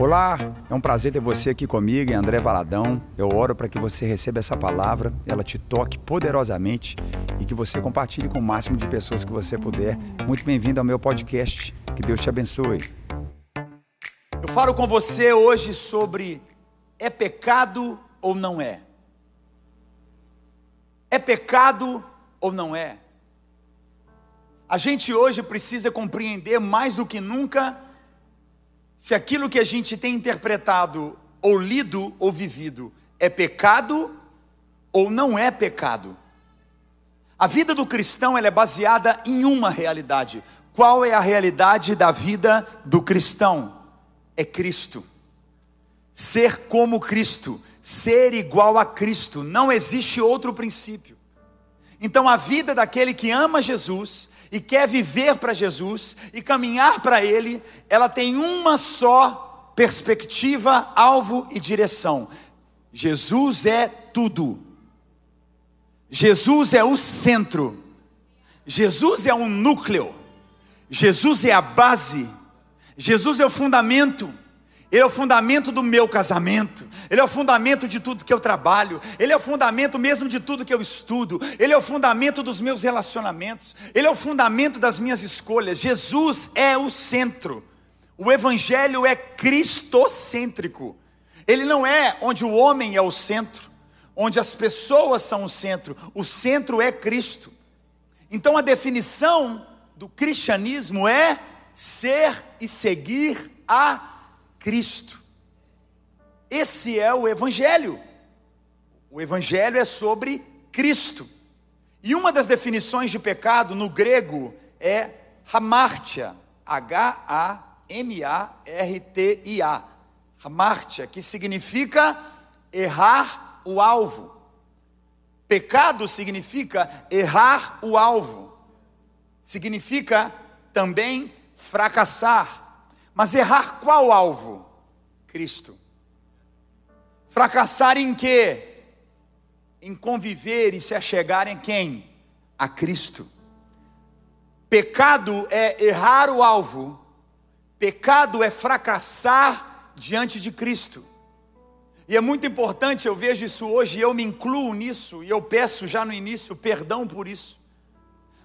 Olá, é um prazer ter você aqui comigo, André Valadão. Eu oro para que você receba essa palavra, ela te toque poderosamente e que você compartilhe com o máximo de pessoas que você puder. Muito bem-vindo ao meu podcast. Que Deus te abençoe. Eu falo com você hoje sobre é pecado ou não é? É pecado ou não é? A gente hoje precisa compreender mais do que nunca se aquilo que a gente tem interpretado, ou lido, ou vivido, é pecado ou não é pecado. A vida do cristão ela é baseada em uma realidade. Qual é a realidade da vida do cristão? É Cristo. Ser como Cristo, ser igual a Cristo, não existe outro princípio. Então a vida daquele que ama Jesus e quer viver para Jesus e caminhar para Ele, ela tem uma só perspectiva, alvo e direção. Jesus é tudo. Jesus é o centro. Jesus é o núcleo. Jesus é a base. Jesus é o fundamento. Ele é o fundamento do meu casamento, Ele é o fundamento de tudo que eu trabalho, Ele é o fundamento mesmo de tudo que eu estudo, Ele é o fundamento dos meus relacionamentos, Ele é o fundamento das minhas escolhas. Jesus é o centro, o Evangelho é cristocêntrico, ele não é onde o homem é o centro, onde as pessoas são o centro, o centro é Cristo. Então a definição do cristianismo é ser e seguir a Cristo. Esse é o Evangelho. O Evangelho é sobre Cristo. E uma das definições de pecado no grego é hamartia, H-A-M-A-R-T-I-A. Hamartia, que significa errar o alvo. Pecado significa errar o alvo. Significa também fracassar. Mas errar qual alvo? Cristo. Fracassar em quê? Em conviver e se achegar em quem? A Cristo. Pecado é errar o alvo, pecado é fracassar diante de Cristo. E é muito importante, eu vejo isso hoje, eu me incluo nisso, e eu peço já no início perdão por isso.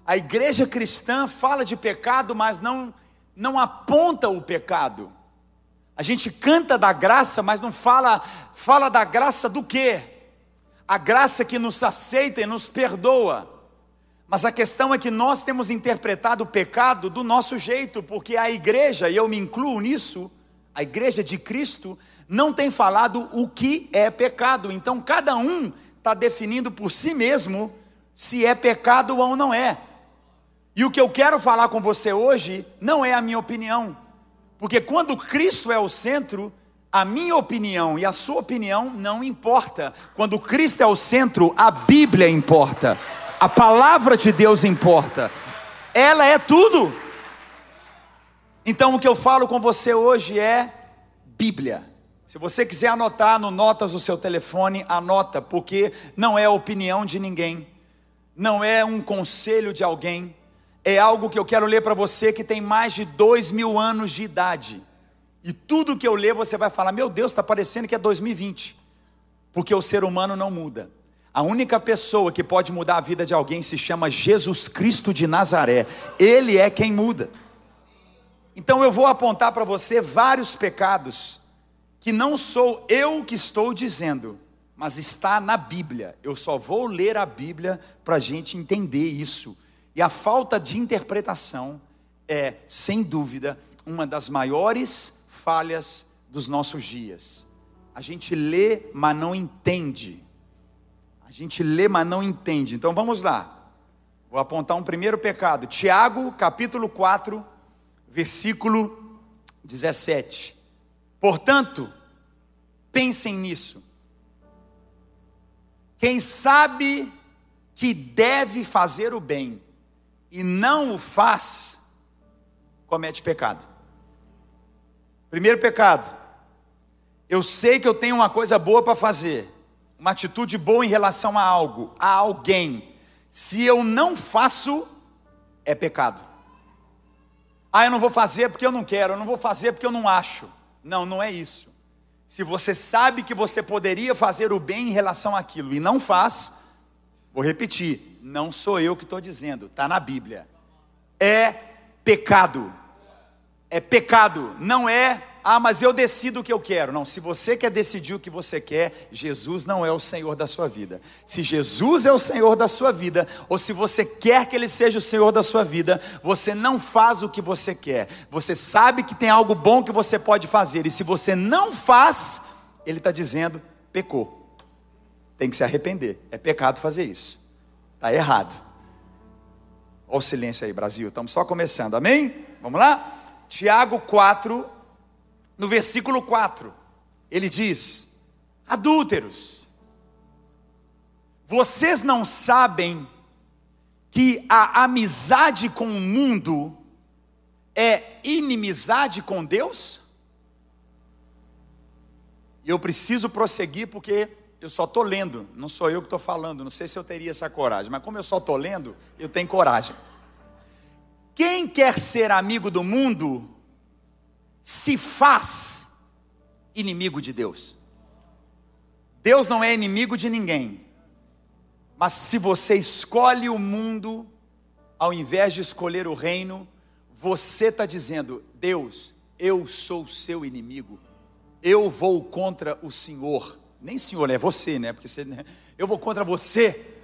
A igreja cristã fala de pecado, mas não não aponta o pecado. A gente canta da graça, mas não fala, fala da graça do quê? A graça que nos aceita e nos perdoa. Mas a questão é que nós temos interpretado o pecado do nosso jeito, porque a igreja, e eu me incluo nisso, a igreja de Cristo, não tem falado o que é pecado. Então cada um está definindo por si mesmo se é pecado ou não é. E o que eu quero falar com você hoje não é a minha opinião, porque quando Cristo é o centro, a minha opinião e a sua opinião não importa. Quando Cristo é o centro, a Bíblia importa. A palavra de Deus importa. Ela é tudo. Então o que eu falo com você hoje é Bíblia. Se você quiser anotar no notas do seu telefone, anota, porque não é a opinião de ninguém, não é um conselho de alguém, é algo que eu quero ler para você que tem mais de dois mil anos de idade. E tudo que eu ler você vai falar: Meu Deus, está parecendo que é 2020. Porque o ser humano não muda. A única pessoa que pode mudar a vida de alguém se chama Jesus Cristo de Nazaré. Ele é quem muda. Então eu vou apontar para você vários pecados que não sou eu que estou dizendo, mas está na Bíblia. Eu só vou ler a Bíblia para a gente entender isso. E a falta de interpretação é, sem dúvida, uma das maiores falhas dos nossos dias. A gente lê, mas não entende. A gente lê, mas não entende. Então vamos lá. Vou apontar um primeiro pecado. Tiago, capítulo 4, versículo 17. Portanto, pensem nisso. Quem sabe que deve fazer o bem e não o faz, comete pecado. Primeiro pecado, eu sei que eu tenho uma coisa boa para fazer, uma atitude boa em relação a algo, a alguém. Se eu não faço, é pecado. Ah, eu não vou fazer porque eu não quero, eu não vou fazer porque eu não acho. Não, não é isso. Se você sabe que você poderia fazer o bem em relação àquilo e não faz, vou repetir, não sou eu que estou dizendo, está na Bíblia. É pecado. É pecado, não é ah, mas eu decido o que eu quero. Não, se você quer decidir o que você quer, Jesus não é o Senhor da sua vida. Se Jesus é o Senhor da sua vida, ou se você quer que Ele seja o Senhor da sua vida, você não faz o que você quer. Você sabe que tem algo bom que você pode fazer, e se você não faz, Ele está dizendo: pecou. Tem que se arrepender. É pecado fazer isso. Está errado. Olha o silêncio aí, Brasil. Estamos só começando. Amém? Vamos lá? Tiago 4, no versículo 4, ele diz: Adúlteros, vocês não sabem que a amizade com o mundo é inimizade com Deus? E eu preciso prosseguir porque eu só estou lendo, não sou eu que estou falando, não sei se eu teria essa coragem, mas como eu só estou lendo, eu tenho coragem. Quem quer ser amigo do mundo se faz inimigo de Deus. Deus não é inimigo de ninguém. Mas se você escolhe o mundo, ao invés de escolher o reino, você está dizendo: Deus, eu sou seu inimigo, eu vou contra o Senhor. Nem Senhor, é você, né? Porque você, né? eu vou contra você.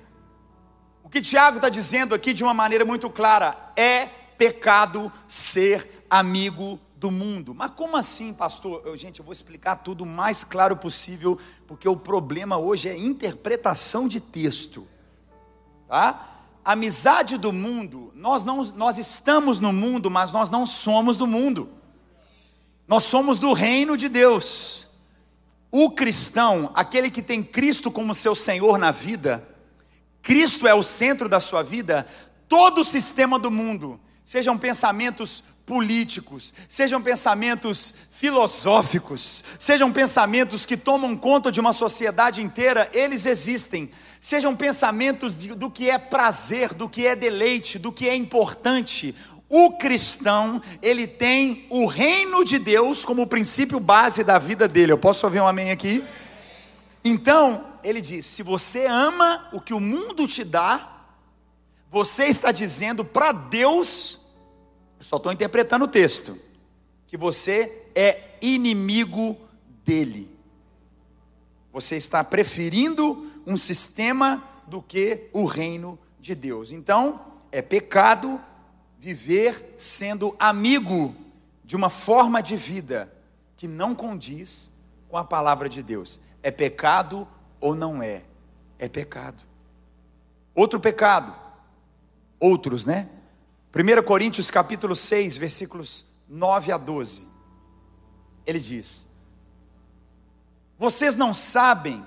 O que Tiago está dizendo aqui de uma maneira muito clara: é pecado ser amigo do mundo. Mas como assim, pastor? Eu, gente, eu vou explicar tudo o mais claro possível, porque o problema hoje é interpretação de texto. Tá? Amizade do mundo, nós não nós estamos no mundo, mas nós não somos do mundo. Nós somos do reino de Deus. O cristão, aquele que tem Cristo como seu Senhor na vida, Cristo é o centro da sua vida, todo o sistema do mundo, sejam pensamentos políticos, sejam pensamentos filosóficos, sejam pensamentos que tomam conta de uma sociedade inteira, eles existem. Sejam pensamentos de, do que é prazer, do que é deleite, do que é importante. O cristão, ele tem o reino de Deus como princípio base da vida dele. Eu posso ouvir um amém aqui? Então, ele diz: se você ama o que o mundo te dá, você está dizendo para Deus só estou interpretando o texto. Que você é inimigo dele. Você está preferindo um sistema do que o reino de Deus. Então, é pecado viver sendo amigo de uma forma de vida que não condiz com a palavra de Deus. É pecado ou não é? É pecado. Outro pecado, outros, né? 1 Coríntios capítulo 6, versículos 9 a 12. Ele diz: Vocês não sabem,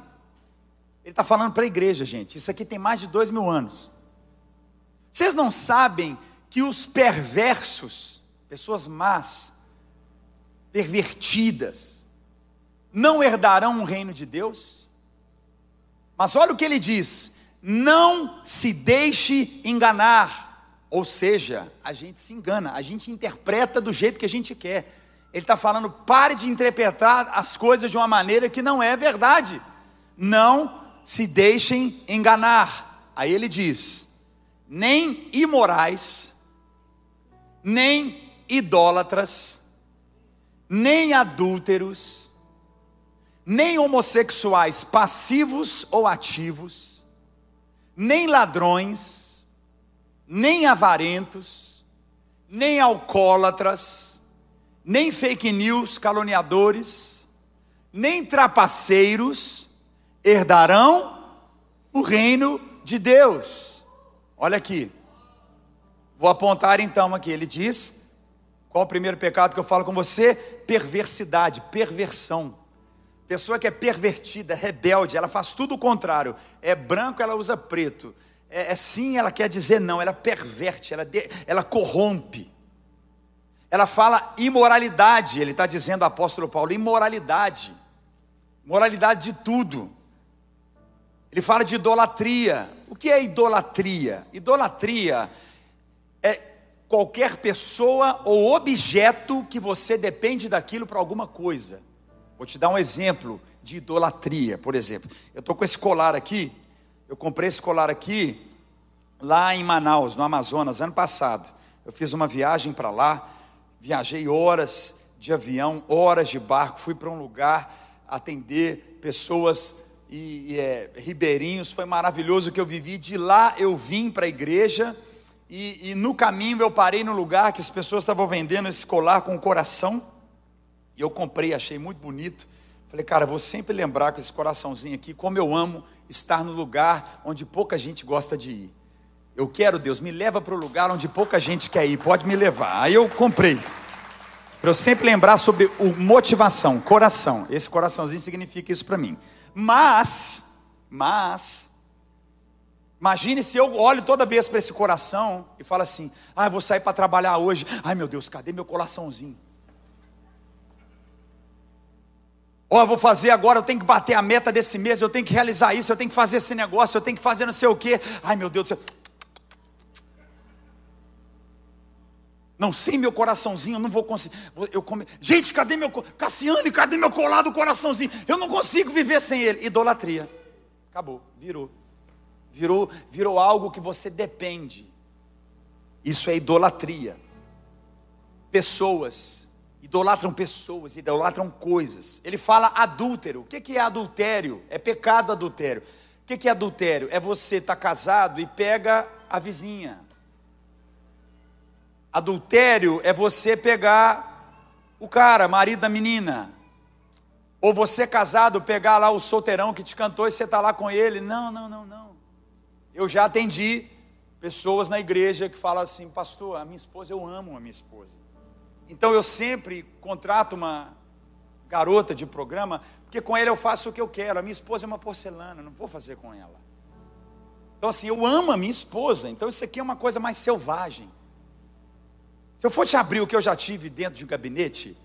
ele está falando para a igreja, gente, isso aqui tem mais de dois mil anos. Vocês não sabem que os perversos, pessoas más, pervertidas, não herdarão o reino de Deus? Mas olha o que ele diz: não se deixe enganar ou seja, a gente se engana, a gente interpreta do jeito que a gente quer. Ele está falando, pare de interpretar as coisas de uma maneira que não é verdade. Não se deixem enganar. Aí ele diz: nem imorais, nem idólatras, nem adúlteros, nem homossexuais passivos ou ativos, nem ladrões, nem avarentos, nem alcoólatras, nem fake news caluniadores, nem trapaceiros herdarão o reino de Deus. Olha aqui. Vou apontar então aqui. Ele diz: qual o primeiro pecado que eu falo com você? Perversidade, perversão. Pessoa que é pervertida, rebelde, ela faz tudo o contrário. É branco, ela usa preto é, é sim, ela quer dizer não, ela perverte, ela, de, ela corrompe. Ela fala imoralidade, ele está dizendo, apóstolo Paulo, imoralidade. Moralidade de tudo. Ele fala de idolatria. O que é idolatria? Idolatria é qualquer pessoa ou objeto que você depende daquilo para alguma coisa. Vou te dar um exemplo de idolatria, por exemplo. Eu estou com esse colar aqui, eu comprei esse colar aqui lá em Manaus, no Amazonas, ano passado. Eu fiz uma viagem para lá, viajei horas de avião, horas de barco, fui para um lugar atender pessoas e, e é, ribeirinhos, foi maravilhoso o que eu vivi. De lá eu vim para a igreja e, e no caminho eu parei no lugar que as pessoas estavam vendendo esse colar com o coração. E eu comprei, achei muito bonito. Falei, cara, vou sempre lembrar com esse coraçãozinho aqui, como eu amo estar no lugar onde pouca gente gosta de ir. Eu quero, Deus, me leva para o lugar onde pouca gente quer ir, pode me levar. Aí eu comprei. Para eu sempre lembrar sobre o motivação, coração. Esse coraçãozinho significa isso para mim. Mas, mas, imagine se eu olho toda vez para esse coração e falo assim: ah, eu vou sair para trabalhar hoje. Ai meu Deus, cadê meu coraçãozinho? Ó, oh, vou fazer agora, eu tenho que bater a meta desse mês, eu tenho que realizar isso, eu tenho que fazer esse negócio, eu tenho que fazer não sei o quê. Ai meu Deus do céu. Não, sem meu coraçãozinho eu não vou conseguir. Eu come... Gente, cadê meu. Cassiane, cadê meu colado coraçãozinho? Eu não consigo viver sem ele. Idolatria. Acabou, virou. Virou, virou algo que você depende. Isso é idolatria. Pessoas idolatram pessoas, idolatram coisas. Ele fala adúltero. O que é adultério? É pecado adultério. O que é adultério? É você estar tá casado e pega a vizinha Adultério é você pegar o cara, marido da menina. Ou você casado, pegar lá o solteirão que te cantou e você está lá com ele. Não, não, não, não. Eu já atendi pessoas na igreja que falam assim, pastor, a minha esposa, eu amo a minha esposa. Então eu sempre contrato uma garota de programa, porque com ela eu faço o que eu quero. A minha esposa é uma porcelana, não vou fazer com ela. Então assim, eu amo a minha esposa, então isso aqui é uma coisa mais selvagem. Se eu for te abrir o que eu já tive dentro de um gabinete,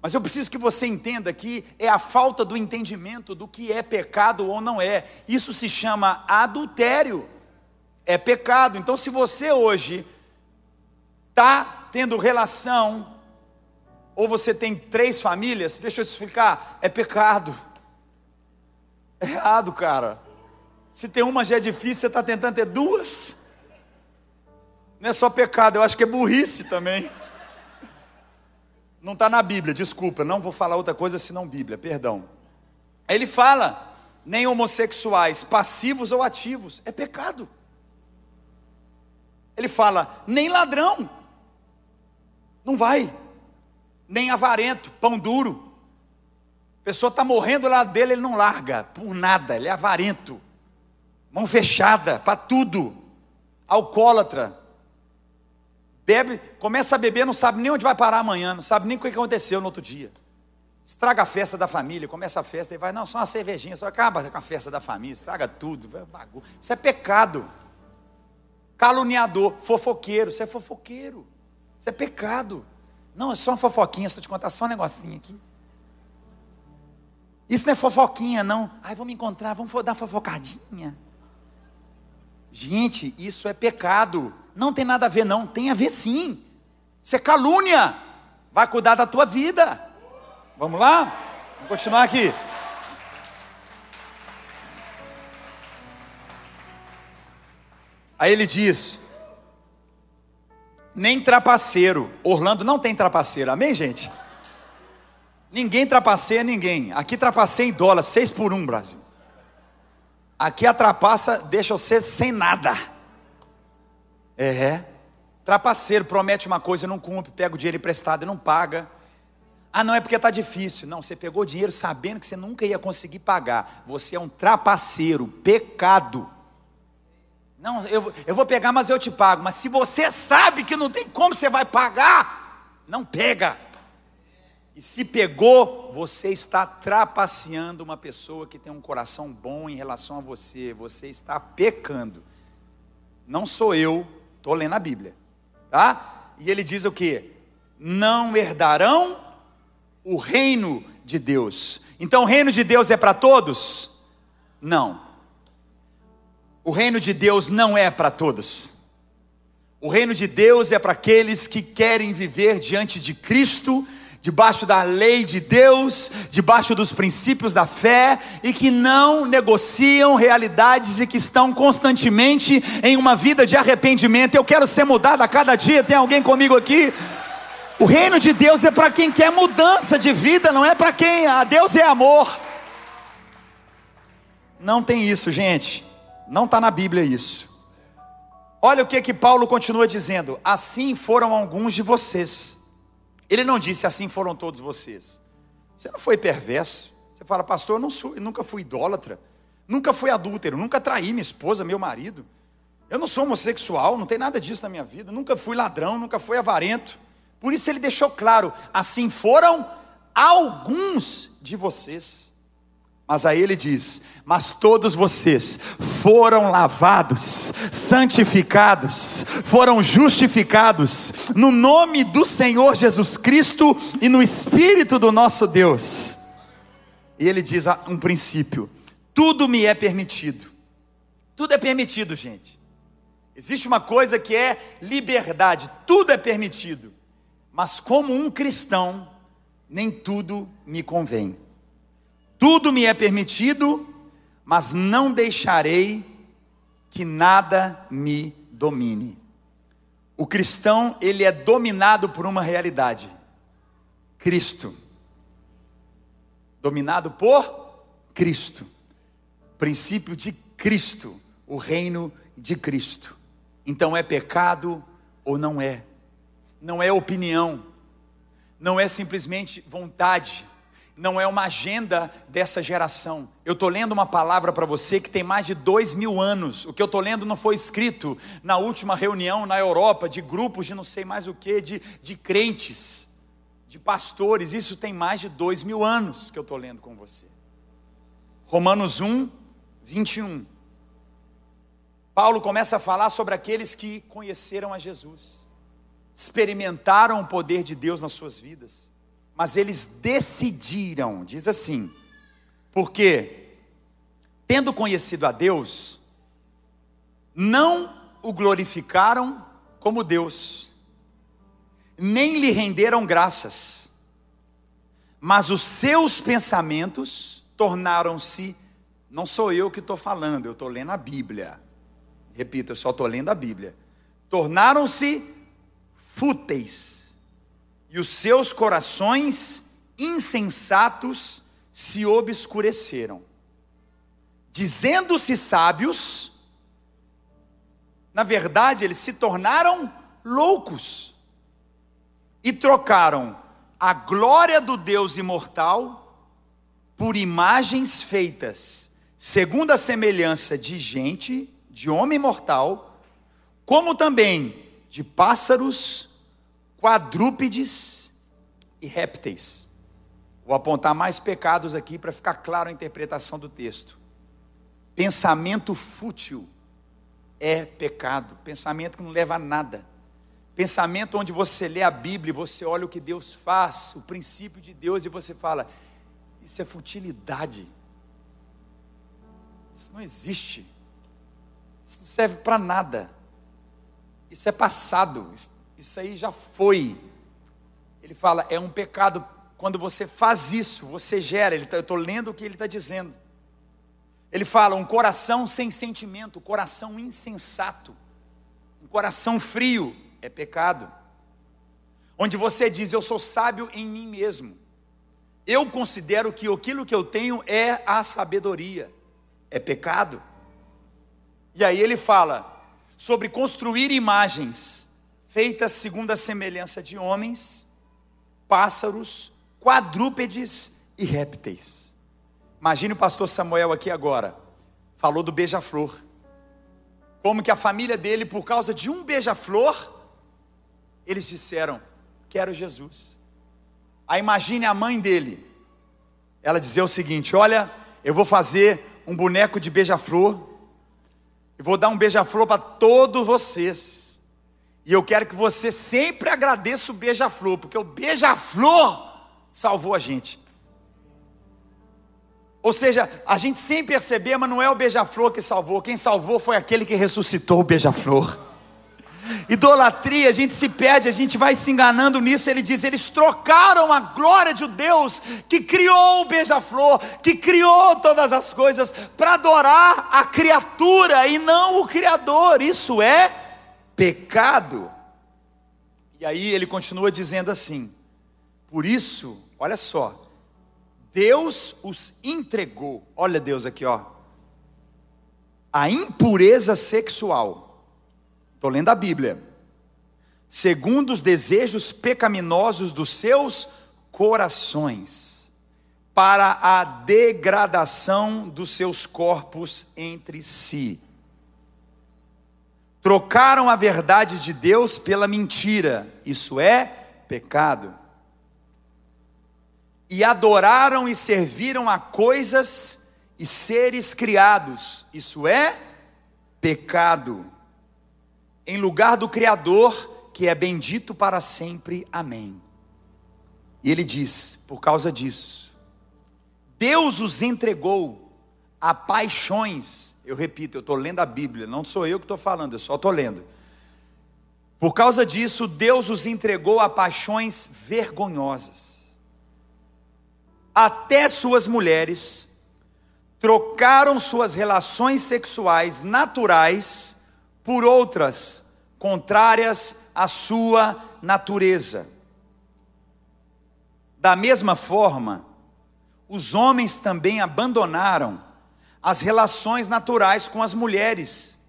mas eu preciso que você entenda que é a falta do entendimento do que é pecado ou não é. Isso se chama adultério. É pecado. Então, se você hoje está tendo relação, ou você tem três famílias, deixa eu te explicar, é pecado. É errado, cara. Se tem uma já é difícil, você está tentando ter duas. Não é só pecado, eu acho que é burrice também. Não está na Bíblia, desculpa, não vou falar outra coisa senão Bíblia, perdão. Ele fala, nem homossexuais, passivos ou ativos, é pecado. Ele fala, nem ladrão, não vai, nem avarento, pão duro. A pessoa está morrendo lá dele, ele não larga, por nada, ele é avarento, mão fechada para tudo, alcoólatra, Bebe, começa a beber, não sabe nem onde vai parar amanhã, não sabe nem o que aconteceu no outro dia. Estraga a festa da família, começa a festa e vai, não, só uma cervejinha, só acaba com a festa da família, estraga tudo, bagu... isso é pecado. Caluniador, fofoqueiro, isso é fofoqueiro, isso é pecado. Não, é só uma fofoquinha, só te contar só um negocinho aqui. Isso não é fofoquinha, não. Ai, vamos encontrar, vamos dar fofocadinha. Gente, isso é pecado. Não tem nada a ver, não. Tem a ver sim. Você calúnia. Vai cuidar da tua vida. Vamos lá? Vamos continuar aqui. Aí ele diz: nem trapaceiro. Orlando não tem trapaceiro, amém, gente? Ninguém trapaceia ninguém. Aqui trapaceia em dólar, seis por um, Brasil. Aqui a trapaça deixa você sem nada. É. Trapaceiro promete uma coisa, não cumpre, pega o dinheiro emprestado e não paga. Ah, não é porque está difícil. Não, você pegou dinheiro sabendo que você nunca ia conseguir pagar. Você é um trapaceiro, pecado. Não, eu, eu vou pegar, mas eu te pago. Mas se você sabe que não tem como você vai pagar, não pega. E se pegou, você está trapaceando uma pessoa que tem um coração bom em relação a você. Você está pecando. Não sou eu, Estou lendo a Bíblia, tá? E ele diz o que? Não herdarão o reino de Deus. Então o reino de Deus é para todos? Não. O reino de Deus não é para todos. O reino de Deus é para aqueles que querem viver diante de Cristo, debaixo da lei de Deus, debaixo dos princípios da fé e que não negociam realidades e que estão constantemente em uma vida de arrependimento. Eu quero ser mudado a cada dia. Tem alguém comigo aqui? O reino de Deus é para quem quer mudança de vida, não é para quem. Ah, Deus é amor. Não tem isso, gente. Não está na Bíblia isso. Olha o que que Paulo continua dizendo: assim foram alguns de vocês. Ele não disse assim foram todos vocês. Você não foi perverso. Você fala, pastor, eu sou, eu nunca fui idólatra, nunca fui adúltero, nunca traí minha esposa, meu marido. Eu não sou homossexual, não tem nada disso na minha vida, nunca fui ladrão, nunca fui avarento. Por isso ele deixou claro: assim foram alguns de vocês. Mas aí ele diz: Mas todos vocês foram lavados, santificados, foram justificados no nome do Senhor Jesus Cristo e no Espírito do nosso Deus. E ele diz um princípio: tudo me é permitido. Tudo é permitido, gente. Existe uma coisa que é liberdade, tudo é permitido. Mas como um cristão, nem tudo me convém. Tudo me é permitido, mas não deixarei que nada me domine. O cristão, ele é dominado por uma realidade: Cristo. Dominado por Cristo. Princípio de Cristo, o reino de Cristo. Então é pecado ou não é? Não é opinião, não é simplesmente vontade não é uma agenda dessa geração. Eu estou lendo uma palavra para você que tem mais de dois mil anos. O que eu estou lendo não foi escrito na última reunião na Europa de grupos de não sei mais o que, de, de crentes, de pastores. Isso tem mais de dois mil anos que eu estou lendo com você. Romanos 1, 21. Paulo começa a falar sobre aqueles que conheceram a Jesus, experimentaram o poder de Deus nas suas vidas mas eles decidiram, diz assim, porque, tendo conhecido a Deus, não o glorificaram como Deus, nem lhe renderam graças, mas os seus pensamentos tornaram-se, não sou eu que estou falando, eu estou lendo a Bíblia, repito, eu só estou lendo a Bíblia, tornaram-se fúteis e os seus corações insensatos se obscureceram. Dizendo-se sábios, na verdade eles se tornaram loucos e trocaram a glória do Deus imortal por imagens feitas segundo a semelhança de gente, de homem mortal, como também de pássaros, quadrúpedes e répteis. Vou apontar mais pecados aqui para ficar claro a interpretação do texto. Pensamento fútil é pecado, pensamento que não leva a nada. Pensamento onde você lê a Bíblia, você olha o que Deus faz, o princípio de Deus e você fala: isso é futilidade. Isso não existe. Isso não serve para nada. Isso é passado. Isso aí já foi. Ele fala, é um pecado. Quando você faz isso, você gera. Tá, eu estou lendo o que ele está dizendo. Ele fala, um coração sem sentimento, coração insensato, um coração frio é pecado. Onde você diz, eu sou sábio em mim mesmo. Eu considero que aquilo que eu tenho é a sabedoria, é pecado. E aí ele fala sobre construir imagens feitas segundo a semelhança de homens, pássaros, quadrúpedes e répteis. Imagine o pastor Samuel aqui agora, falou do beija-flor. Como que a família dele, por causa de um beija-flor, eles disseram: Quero Jesus. Aí imagine a mãe dele, ela dizer o seguinte: Olha, eu vou fazer um boneco de beija-flor, e vou dar um beija-flor para todos vocês. E eu quero que você sempre agradeça o beija-flor, porque o beija-flor salvou a gente. Ou seja, a gente sem perceber, mas não é o beija-flor que salvou, quem salvou foi aquele que ressuscitou o beija-flor. Idolatria, a gente se perde, a gente vai se enganando nisso. Ele diz: eles trocaram a glória de Deus que criou o beija-flor, que criou todas as coisas, para adorar a criatura e não o Criador. Isso é pecado. E aí ele continua dizendo assim: por isso, olha só, Deus os entregou, olha Deus aqui, ó, a impureza sexual Estou lendo a Bíblia. Segundo os desejos pecaminosos dos seus corações, para a degradação dos seus corpos entre si. Trocaram a verdade de Deus pela mentira, isso é pecado. E adoraram e serviram a coisas e seres criados, isso é pecado em lugar do Criador, que é bendito para sempre. Amém. E ele diz: por causa disso, Deus os entregou a paixões. Eu repito, eu estou lendo a Bíblia, não sou eu que estou falando, eu só estou lendo. Por causa disso, Deus os entregou a paixões vergonhosas. Até suas mulheres trocaram suas relações sexuais naturais por outras contrárias à sua natureza. Da mesma forma, os homens também abandonaram as relações naturais com as mulheres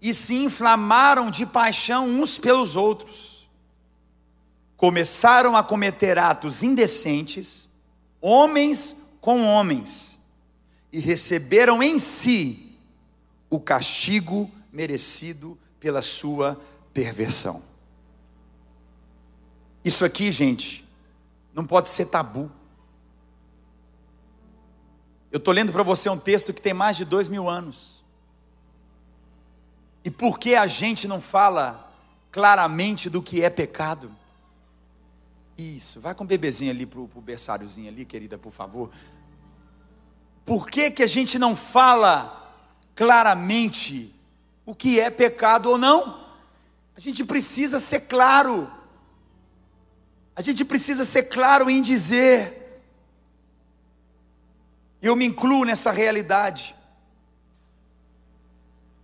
e se inflamaram de paixão uns pelos outros. Começaram a cometer atos indecentes, homens com homens, e receberam em si o castigo merecido pela sua perversão. Isso aqui, gente, não pode ser tabu. Eu estou lendo para você um texto que tem mais de dois mil anos. E por que a gente não fala claramente do que é pecado? Isso, vai com o bebezinho ali para o berçáriozinho ali, querida, por favor. Por que, que a gente não fala claramente o que é pecado ou não. A gente precisa ser claro. A gente precisa ser claro em dizer. Eu me incluo nessa realidade.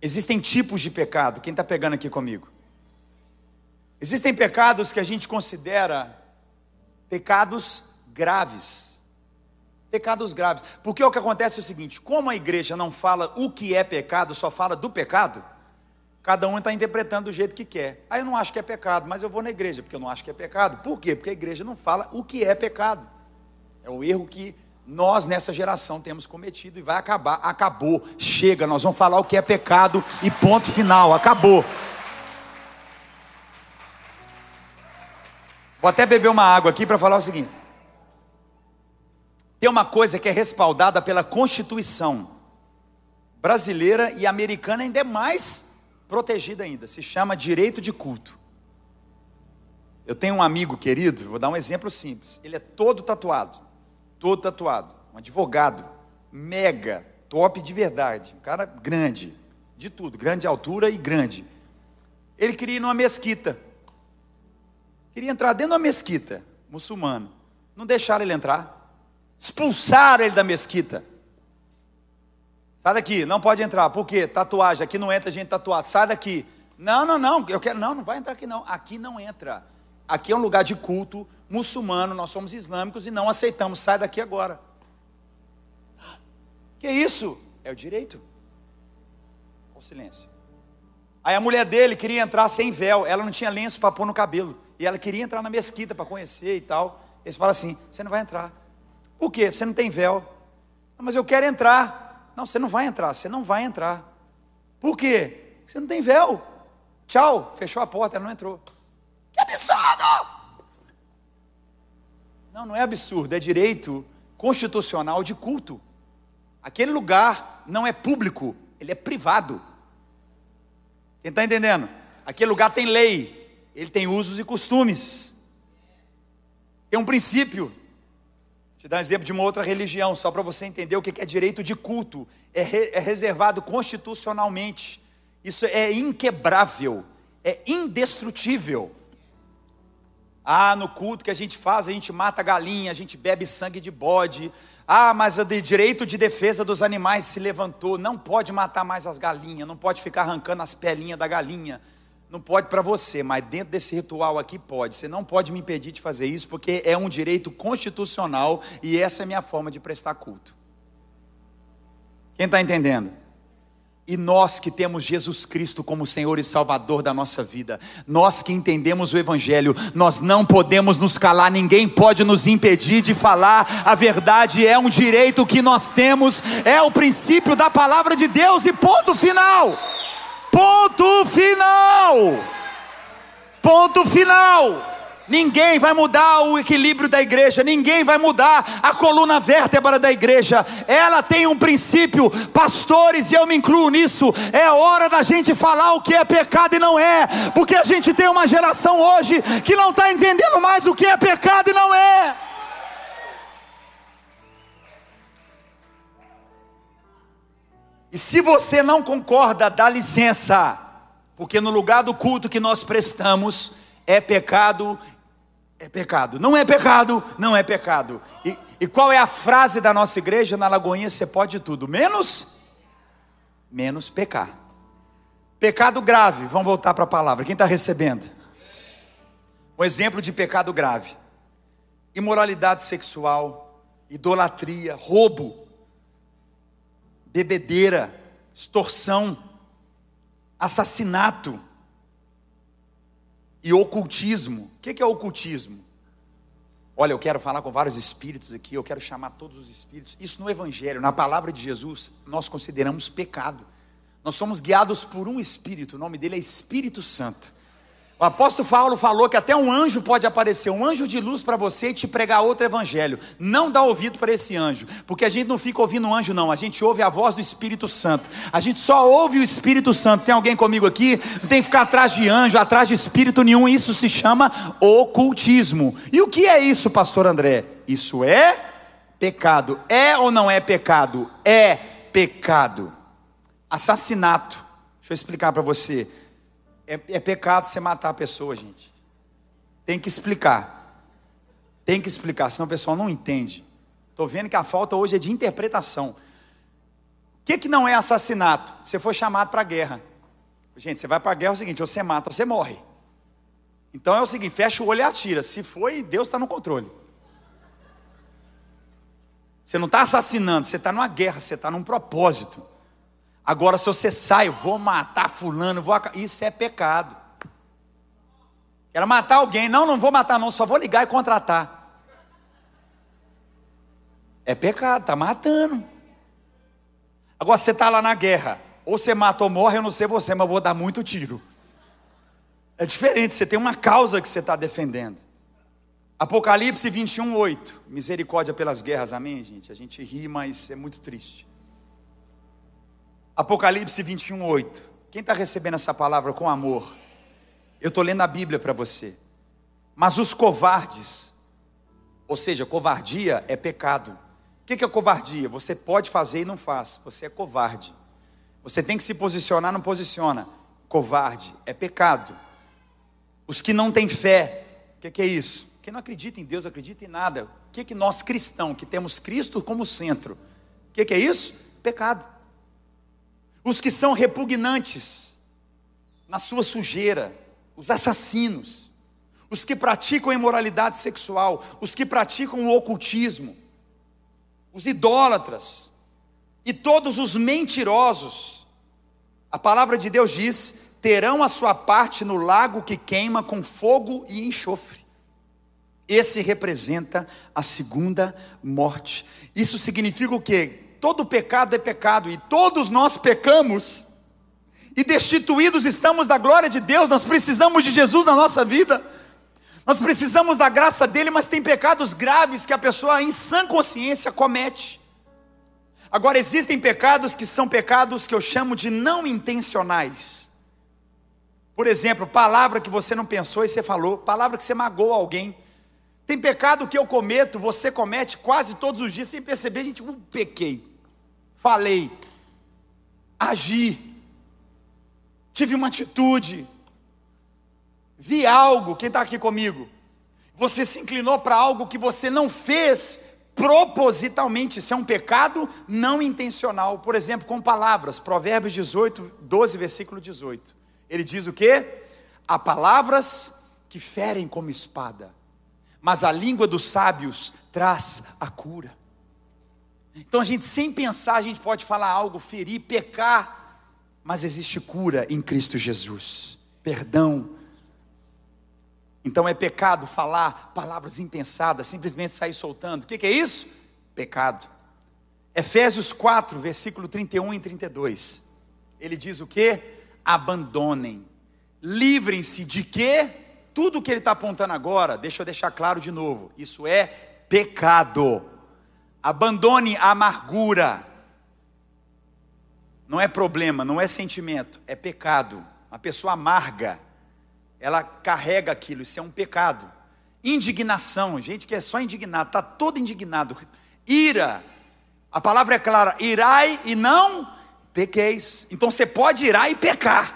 Existem tipos de pecado. Quem está pegando aqui comigo? Existem pecados que a gente considera pecados graves. Pecados graves. Porque o que acontece é o seguinte: como a igreja não fala o que é pecado, só fala do pecado, Cada um está interpretando do jeito que quer. Aí eu não acho que é pecado, mas eu vou na igreja, porque eu não acho que é pecado. Por quê? Porque a igreja não fala o que é pecado. É o erro que nós nessa geração temos cometido e vai acabar. Acabou, chega, nós vamos falar o que é pecado e ponto final, acabou. Vou até beber uma água aqui para falar o seguinte. Tem uma coisa que é respaldada pela Constituição brasileira e americana ainda é mais protegida ainda, se chama direito de culto. Eu tenho um amigo querido, vou dar um exemplo simples. Ele é todo tatuado, todo tatuado, um advogado, mega, top de verdade, um cara grande, de tudo, grande altura e grande. Ele queria ir numa mesquita, queria entrar dentro da mesquita, muçulmano. Não deixaram ele entrar, expulsaram ele da mesquita. Sai daqui, não pode entrar. Por quê? Tatuagem, aqui não entra gente tatuada. Sai daqui. Não, não, não, eu quero. Não, não vai entrar aqui não. Aqui não entra. Aqui é um lugar de culto muçulmano, nós somos islâmicos e não aceitamos. Sai daqui agora. Que isso? É o direito. O silêncio. Aí a mulher dele queria entrar sem véu, ela não tinha lenço para pôr no cabelo. E ela queria entrar na mesquita para conhecer e tal. Eles falam assim: você não vai entrar. Por quê? Você não tem véu. Mas eu quero entrar. Não, você não vai entrar, você não vai entrar. Por quê? Você não tem véu. Tchau, fechou a porta, ela não entrou. Absurdo! Não, não é absurdo, é direito constitucional de culto. Aquele lugar não é público, ele é privado. Quem está entendendo? Aquele lugar tem lei, ele tem usos e costumes. Tem um princípio. Te dar um exemplo de uma outra religião, só para você entender o que é direito de culto. É, re, é reservado constitucionalmente. Isso é inquebrável. é indestrutível. Ah, no culto que a gente faz, a gente mata galinha, a gente bebe sangue de bode. Ah, mas o direito de defesa dos animais se levantou. Não pode matar mais as galinhas, não pode ficar arrancando as pelinhas da galinha. Não pode para você, mas dentro desse ritual aqui pode. Você não pode me impedir de fazer isso, porque é um direito constitucional e essa é a minha forma de prestar culto. Quem está entendendo? E nós que temos Jesus Cristo como Senhor e Salvador da nossa vida, nós que entendemos o Evangelho, nós não podemos nos calar, ninguém pode nos impedir de falar a verdade, é um direito que nós temos, é o princípio da palavra de Deus e ponto final. Ponto final. Ponto final. Ninguém vai mudar o equilíbrio da igreja, ninguém vai mudar a coluna vértebra da igreja. Ela tem um princípio, pastores, e eu me incluo nisso. É hora da gente falar o que é pecado e não é, porque a gente tem uma geração hoje que não está entendendo mais o que é pecado e não é. E se você não concorda, dá licença, porque no lugar do culto que nós prestamos, é pecado é pecado. Não é pecado, não é pecado. E, e qual é a frase da nossa igreja? Na Lagoinha você pode tudo, menos, menos pecar. Pecado grave, vamos voltar para a palavra. Quem está recebendo? Um exemplo de pecado grave: imoralidade sexual, idolatria, roubo, bebedeira, extorsão, assassinato e ocultismo. O que é ocultismo? Olha, eu quero falar com vários espíritos aqui, eu quero chamar todos os espíritos. Isso no Evangelho, na palavra de Jesus, nós consideramos pecado. Nós somos guiados por um espírito, o nome dele é Espírito Santo. O apóstolo Paulo falou que até um anjo pode aparecer, um anjo de luz para você e te pregar outro evangelho. Não dá ouvido para esse anjo, porque a gente não fica ouvindo um anjo, não. A gente ouve a voz do Espírito Santo. A gente só ouve o Espírito Santo. Tem alguém comigo aqui? Não tem que ficar atrás de anjo, atrás de espírito nenhum. Isso se chama ocultismo. E o que é isso, pastor André? Isso é pecado. É ou não é pecado? É pecado. Assassinato. Deixa eu explicar para você é, é pecado você matar a pessoa, gente. Tem que explicar. Tem que explicar, senão o pessoal não entende. Estou vendo que a falta hoje é de interpretação. O que, que não é assassinato? Você foi chamado para a guerra. Gente, você vai para a guerra é o seguinte: você mata, você morre. Então é o seguinte: fecha o olho e atira. Se foi, Deus está no controle. Você não está assassinando, você está numa guerra, você está num propósito. Agora, se você sai, vou matar fulano, vou isso é pecado. Quero matar alguém, não, não vou matar não, só vou ligar e contratar. É pecado, está matando. Agora você está lá na guerra, ou você mata ou morre, eu não sei você, mas eu vou dar muito tiro. É diferente, você tem uma causa que você está defendendo. Apocalipse 21, 8. Misericórdia pelas guerras, amém, gente? A gente ri, mas é muito triste. Apocalipse 21, 8. Quem está recebendo essa palavra com amor? Eu estou lendo a Bíblia para você. Mas os covardes, ou seja, covardia é pecado. O que é covardia? Você pode fazer e não faz. Você é covarde. Você tem que se posicionar, não posiciona. Covarde é pecado. Os que não têm fé, o que, é isso? Quem não acredita em Deus, acredita em nada. O que, que nós cristãos, que temos Cristo como centro, o que é isso? Pecado os que são repugnantes na sua sujeira, os assassinos, os que praticam imoralidade sexual, os que praticam o ocultismo, os idólatras e todos os mentirosos. A palavra de Deus diz: terão a sua parte no lago que queima com fogo e enxofre. Esse representa a segunda morte. Isso significa o quê? Todo pecado é pecado e todos nós pecamos. E destituídos estamos da glória de Deus, nós precisamos de Jesus na nossa vida. Nós precisamos da graça dele, mas tem pecados graves que a pessoa em sã consciência comete. Agora existem pecados que são pecados que eu chamo de não intencionais. Por exemplo, palavra que você não pensou e você falou, palavra que você magoou alguém. Tem pecado que eu cometo, você comete quase todos os dias sem perceber, gente, eu pequei falei, agi, tive uma atitude, vi algo, quem está aqui comigo? Você se inclinou para algo que você não fez propositalmente, isso é um pecado não intencional. Por exemplo, com palavras, Provérbios 18, 12, versículo 18. Ele diz o que? Há palavras que ferem como espada, mas a língua dos sábios traz a cura. Então a gente, sem pensar, a gente pode falar algo, ferir, pecar, mas existe cura em Cristo Jesus, perdão. Então é pecado falar palavras impensadas, simplesmente sair soltando. O que, que é isso? Pecado. Efésios 4, versículo 31 e 32. Ele diz o que? Abandonem, livrem-se de quê? Tudo que ele está apontando agora, deixa eu deixar claro de novo: isso é pecado. Abandone a amargura. Não é problema, não é sentimento, é pecado. Uma pessoa amarga, ela carrega aquilo, isso é um pecado. Indignação, gente que é só indignado, está todo indignado. Ira, a palavra é clara: irai e não pequeis. Então você pode irar e pecar.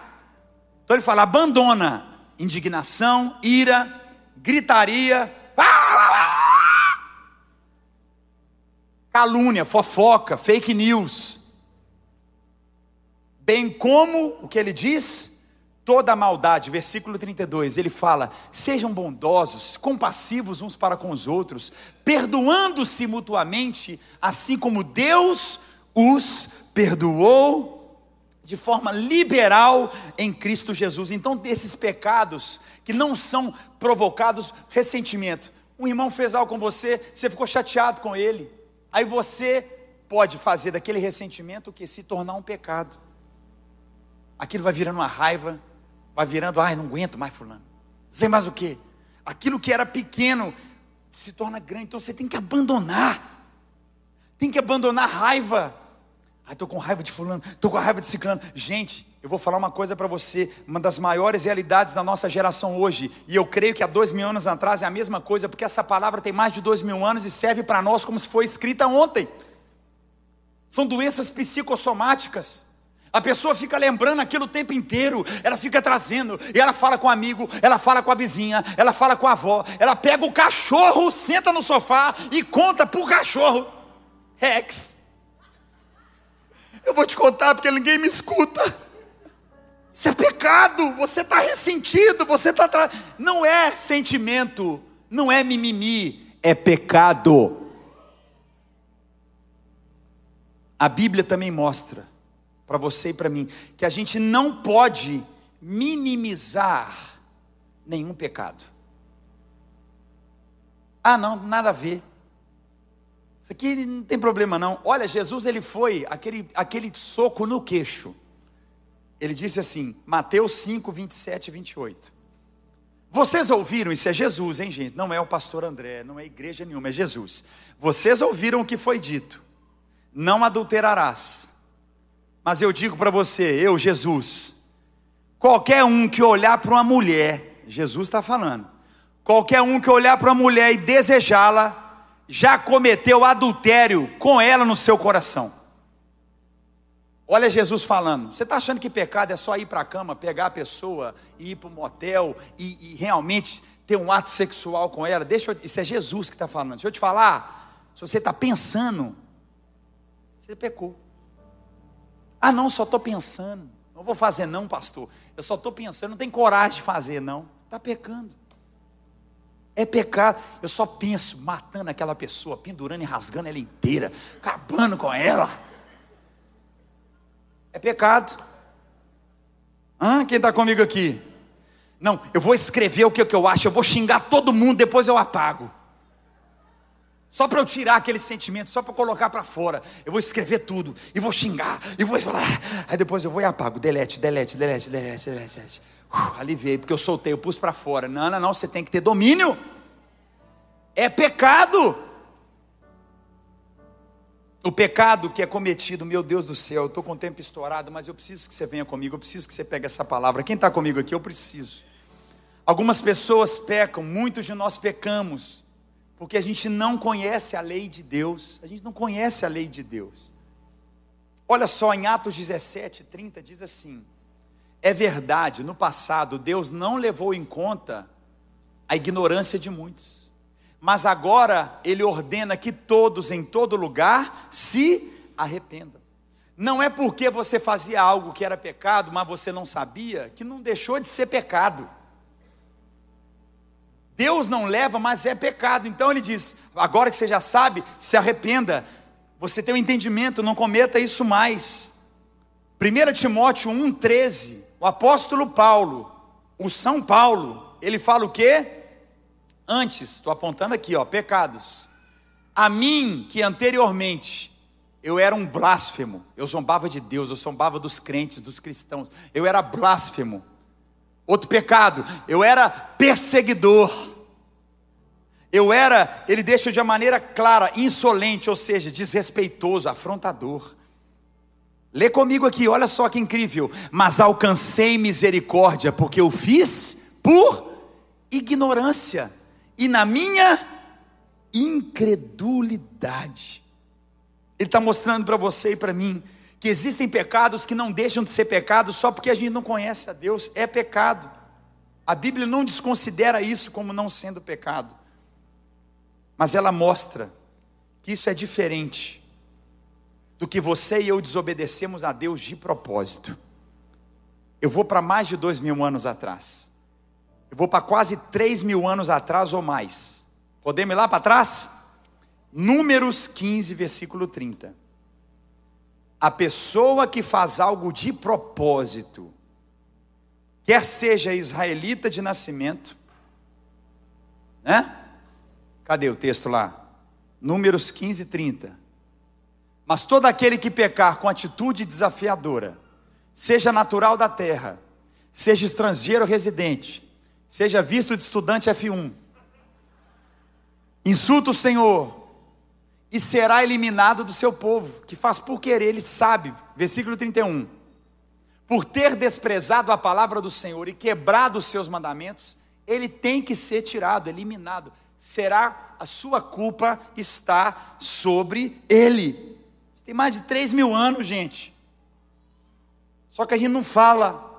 Então ele fala: abandona indignação, ira, gritaria. Ah, ah, ah, calúnia, fofoca, fake news, bem como o que ele diz, toda maldade, versículo 32, ele fala: sejam bondosos, compassivos uns para com os outros, perdoando-se mutuamente, assim como Deus os perdoou de forma liberal em Cristo Jesus. Então, desses pecados que não são provocados ressentimento. Um irmão fez algo com você, você ficou chateado com ele. Aí você pode fazer daquele ressentimento que se tornar um pecado. Aquilo vai virando uma raiva, vai virando, ai, não aguento mais fulano. Sei mais o que. Aquilo que era pequeno se torna grande. Então você tem que abandonar. Tem que abandonar a raiva. Ai, estou com raiva de fulano, estou com raiva de ciclano. Gente, eu vou falar uma coisa para você, uma das maiores realidades da nossa geração hoje, e eu creio que há dois mil anos atrás é a mesma coisa, porque essa palavra tem mais de dois mil anos e serve para nós como se foi escrita ontem. São doenças psicossomáticas. A pessoa fica lembrando aquilo o tempo inteiro, ela fica trazendo, e ela fala com o amigo, ela fala com a vizinha, ela fala com a avó, ela pega o cachorro, senta no sofá e conta para o cachorro. Rex. Eu vou te contar porque ninguém me escuta. Isso é pecado, você está ressentido, você está. Tra... Não é sentimento, não é mimimi, é pecado. A Bíblia também mostra, para você e para mim, que a gente não pode minimizar nenhum pecado. Ah, não, nada a ver. Isso aqui não tem problema não. Olha, Jesus ele foi aquele, aquele soco no queixo. Ele disse assim, Mateus 5, 27 e 28. Vocês ouviram, isso é Jesus, hein, gente? Não é o pastor André, não é igreja nenhuma, é Jesus. Vocês ouviram o que foi dito: não adulterarás. Mas eu digo para você, eu, Jesus, qualquer um que olhar para uma mulher, Jesus está falando, qualquer um que olhar para uma mulher e desejá-la, já cometeu adultério com ela no seu coração. Olha Jesus falando. Você está achando que pecado é só ir para a cama, pegar a pessoa e ir para o motel e, e, realmente ter um ato sexual com ela? Deixa eu, isso é Jesus que está falando. Deixa eu te falar. Se você está pensando, você pecou. Ah, não, só estou pensando. Não vou fazer, não, pastor. Eu só estou pensando, não tem coragem de fazer, não. Está pecando. É pecado. Eu só penso matando aquela pessoa, pendurando e rasgando ela inteira, acabando com ela. É pecado. Hã? Quem está comigo aqui? Não, eu vou escrever o que, eu acho, eu vou xingar todo mundo, depois eu apago. Só para eu tirar aquele sentimento, só para colocar para fora. Eu vou escrever tudo, e vou xingar, e vou falar. Aí depois eu vou e apago. Delete, delete, delete, delete, delete. delete. Aliviei, porque eu soltei, eu pus para fora. Não, não, não, você tem que ter domínio. É pecado. O pecado que é cometido, meu Deus do céu, eu estou com o tempo estourado, mas eu preciso que você venha comigo, eu preciso que você pegue essa palavra. Quem está comigo aqui? Eu preciso. Algumas pessoas pecam, muitos de nós pecamos, porque a gente não conhece a lei de Deus, a gente não conhece a lei de Deus. Olha só, em Atos 17, 30 diz assim: É verdade, no passado Deus não levou em conta a ignorância de muitos. Mas agora ele ordena que todos em todo lugar se arrependam. Não é porque você fazia algo que era pecado, mas você não sabia, que não deixou de ser pecado. Deus não leva, mas é pecado. Então ele diz: agora que você já sabe, se arrependa. Você tem um entendimento, não cometa isso mais. 1 Timóteo 1,13, o apóstolo Paulo, o São Paulo, ele fala o quê? Antes, estou apontando aqui, ó, pecados. A mim, que anteriormente eu era um blasfemo, eu zombava de Deus, eu zombava dos crentes, dos cristãos, eu era blasfemo. Outro pecado, eu era perseguidor. Eu era, ele deixa de maneira clara, insolente, ou seja, desrespeitoso, afrontador. Lê comigo aqui, olha só que incrível. Mas alcancei misericórdia, porque eu fiz por ignorância e na minha incredulidade. Ele está mostrando para você e para mim que existem pecados que não deixam de ser pecados só porque a gente não conhece a Deus, é pecado. A Bíblia não desconsidera isso como não sendo pecado mas ela mostra que isso é diferente do que você e eu desobedecemos a Deus de propósito. Eu vou para mais de dois mil anos atrás. Eu vou para quase três mil anos atrás ou mais. Podemos ir lá para trás? Números 15, versículo 30. A pessoa que faz algo de propósito, quer seja israelita de nascimento, né? Cadê o texto lá? Números 15, 30. Mas todo aquele que pecar com atitude desafiadora, seja natural da terra, seja estrangeiro residente, seja visto de estudante F1, insulta o Senhor e será eliminado do seu povo, que faz por querer, ele sabe, versículo 31. Por ter desprezado a palavra do Senhor e quebrado os seus mandamentos, ele tem que ser tirado, eliminado será a sua culpa está sobre ele. Tem mais de 3 mil anos, gente. Só que a gente não fala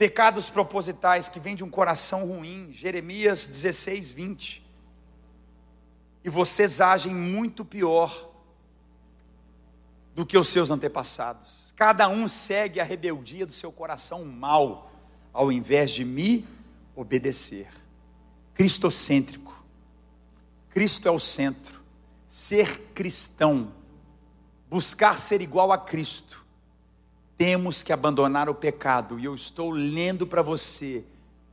pecados propositais que vêm de um coração ruim. Jeremias 16, 20. E vocês agem muito pior do que os seus antepassados. Cada um segue a rebeldia do seu coração mal, ao invés de me obedecer. Cristocêntrico Cristo é o centro. Ser cristão, buscar ser igual a Cristo, temos que abandonar o pecado. E eu estou lendo para você,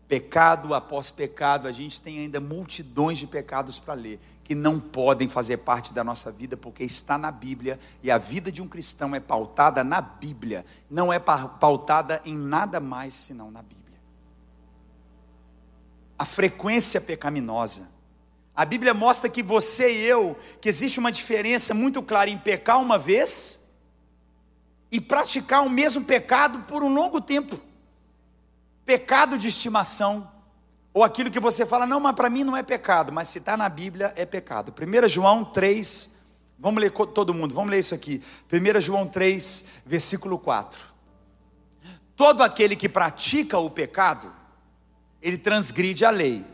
pecado após pecado, a gente tem ainda multidões de pecados para ler, que não podem fazer parte da nossa vida, porque está na Bíblia, e a vida de um cristão é pautada na Bíblia, não é pautada em nada mais senão na Bíblia. A frequência pecaminosa, a Bíblia mostra que você e eu, que existe uma diferença muito clara em pecar uma vez e praticar o mesmo pecado por um longo tempo. Pecado de estimação, ou aquilo que você fala, não, mas para mim não é pecado, mas se está na Bíblia é pecado. 1 João 3, vamos ler todo mundo, vamos ler isso aqui. 1 João 3, versículo 4. Todo aquele que pratica o pecado, ele transgride a lei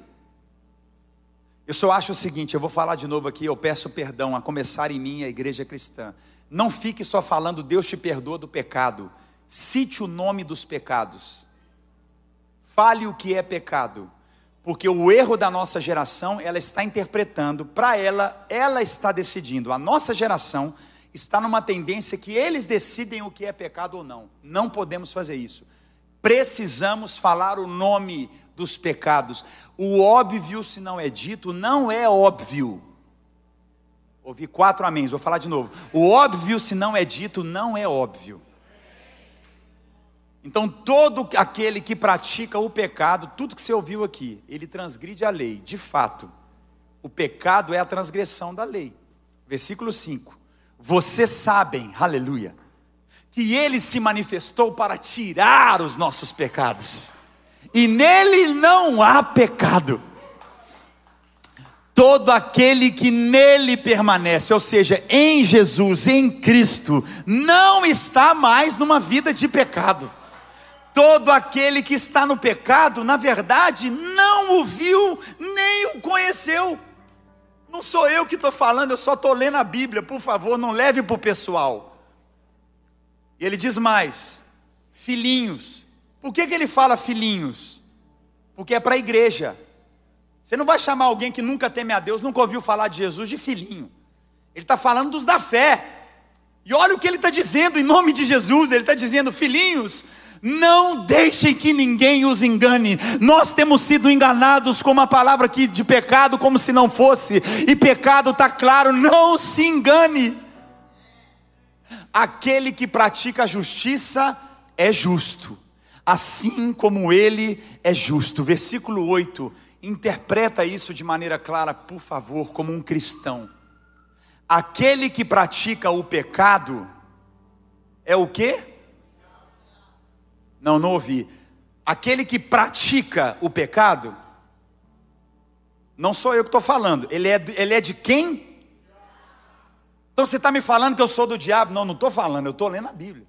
eu só acho o seguinte, eu vou falar de novo aqui, eu peço perdão a começar em mim a igreja cristã. Não fique só falando Deus te perdoa do pecado. Cite o nome dos pecados. Fale o que é pecado. Porque o erro da nossa geração, ela está interpretando, para ela, ela está decidindo. A nossa geração está numa tendência que eles decidem o que é pecado ou não. Não podemos fazer isso. Precisamos falar o nome dos pecados. O óbvio, se não é dito, não é óbvio. Ouvi quatro améns, vou falar de novo. O óbvio, se não é dito, não é óbvio. Então, todo aquele que pratica o pecado, tudo que você ouviu aqui, ele transgride a lei. De fato, o pecado é a transgressão da lei. Versículo 5. Vocês sabem, aleluia, que ele se manifestou para tirar os nossos pecados e nele não há pecado. Todo aquele que nele permanece, ou seja, em Jesus, em Cristo, não está mais numa vida de pecado. Todo aquele que está no pecado, na verdade, não o viu nem o conheceu. Não sou eu que estou falando, eu só estou lendo a Bíblia, por favor, não leve para o pessoal. E ele diz mais: filhinhos. Por que, que ele fala filhinhos? Porque é para a igreja. Você não vai chamar alguém que nunca teme a Deus, nunca ouviu falar de Jesus, de filhinho. Ele está falando dos da fé. E olha o que ele está dizendo em nome de Jesus: ele está dizendo, filhinhos, não deixem que ninguém os engane. Nós temos sido enganados com uma palavra aqui de pecado, como se não fosse, e pecado está claro, não se engane. Aquele que pratica a justiça é justo, assim como ele é justo. Versículo 8, interpreta isso de maneira clara, por favor, como um cristão. Aquele que pratica o pecado é o quê? Não, não ouvi. Aquele que pratica o pecado, não sou eu que estou falando, ele é, ele é de quem? Então você está me falando que eu sou do diabo? Não, não estou falando, eu estou lendo a Bíblia.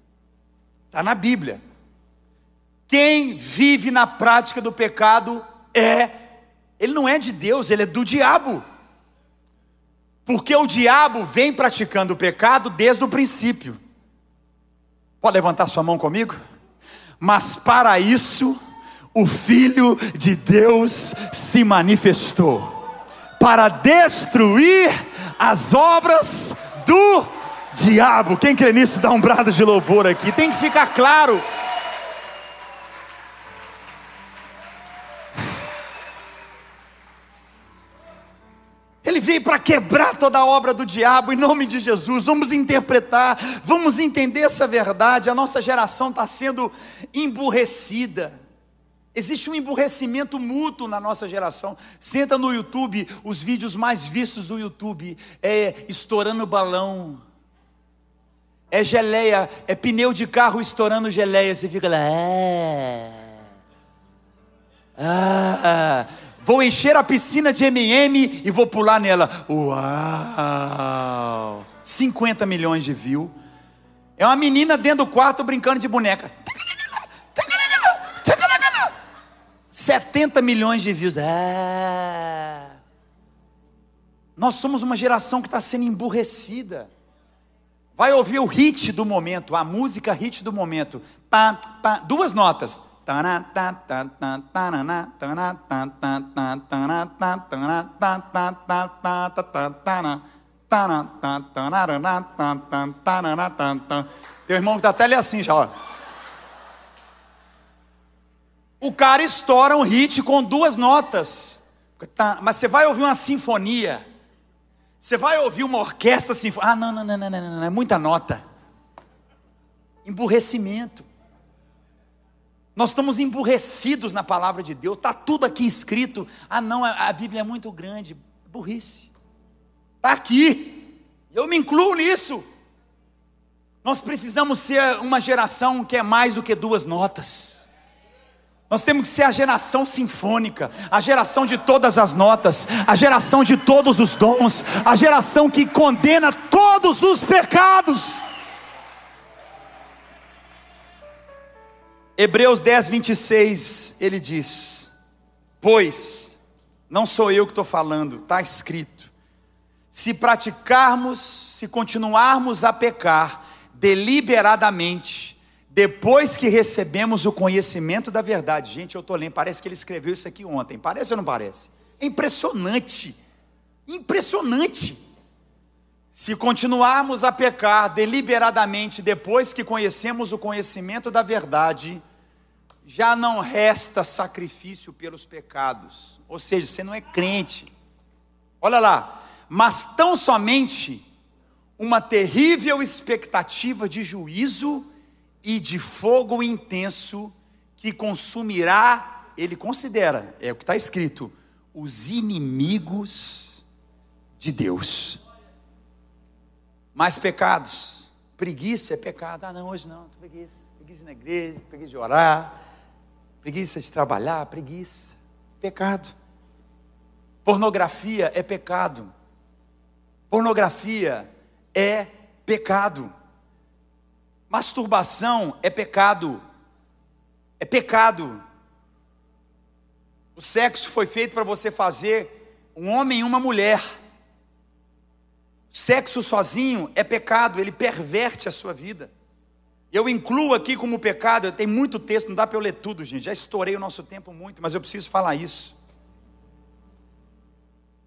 Está na Bíblia. Quem vive na prática do pecado é, ele não é de Deus, ele é do diabo. Porque o diabo vem praticando o pecado desde o princípio. Pode levantar sua mão comigo? mas para isso o Filho de Deus se manifestou para destruir as obras do diabo. Quem crê nisso dá um brado de louvor aqui, tem que ficar claro. Quebrar toda a obra do diabo em nome de Jesus. Vamos interpretar, vamos entender essa verdade. A nossa geração está sendo emburrecida. Existe um emburrecimento mútuo na nossa geração. Senta no YouTube, os vídeos mais vistos do YouTube é estourando balão. É geleia, é pneu de carro estourando geleia. Você fica lá. É. Ah, vou encher a piscina de MM e vou pular nela. Uau! 50 milhões de views. É uma menina dentro do quarto brincando de boneca. 70 milhões de views. Ah. Nós somos uma geração que está sendo emburrecida. Vai ouvir o hit do momento, a música hit do momento. Pá, pá, duas notas. Teu irmão está até ali assim já, ó. O cara estoura um hit com duas notas. Mas você vai ouvir uma sinfonia. Você vai ouvir uma orquestra sinfônica. Ah, não, não, não, não, não, não, é muita nota. Emburrecimento. Nós estamos emburrecidos na palavra de Deus, está tudo aqui escrito. Ah, não, a Bíblia é muito grande. Burrice. Está aqui. Eu me incluo nisso. Nós precisamos ser uma geração que é mais do que duas notas. Nós temos que ser a geração sinfônica, a geração de todas as notas, a geração de todos os dons, a geração que condena todos os pecados. Hebreus 10, 26, ele diz: Pois, não sou eu que estou falando, está escrito, se praticarmos, se continuarmos a pecar deliberadamente, depois que recebemos o conhecimento da verdade, gente, eu estou lendo, parece que ele escreveu isso aqui ontem, parece ou não parece? É impressionante, impressionante. Se continuarmos a pecar deliberadamente depois que conhecemos o conhecimento da verdade, já não resta sacrifício pelos pecados. Ou seja, você não é crente. Olha lá, mas tão somente uma terrível expectativa de juízo e de fogo intenso que consumirá, ele considera, é o que está escrito, os inimigos de Deus mais pecados. Preguiça é pecado. Ah, não, hoje não, preguiça. Preguiça na igreja, preguiça de orar, preguiça de trabalhar, preguiça. Pecado. Pornografia é pecado. Pornografia é pecado. Masturbação é pecado. É pecado. O sexo foi feito para você fazer um homem e uma mulher. Sexo sozinho é pecado, ele perverte a sua vida. Eu incluo aqui como pecado, tem muito texto, não dá para eu ler tudo, gente. Já estourei o nosso tempo muito, mas eu preciso falar isso.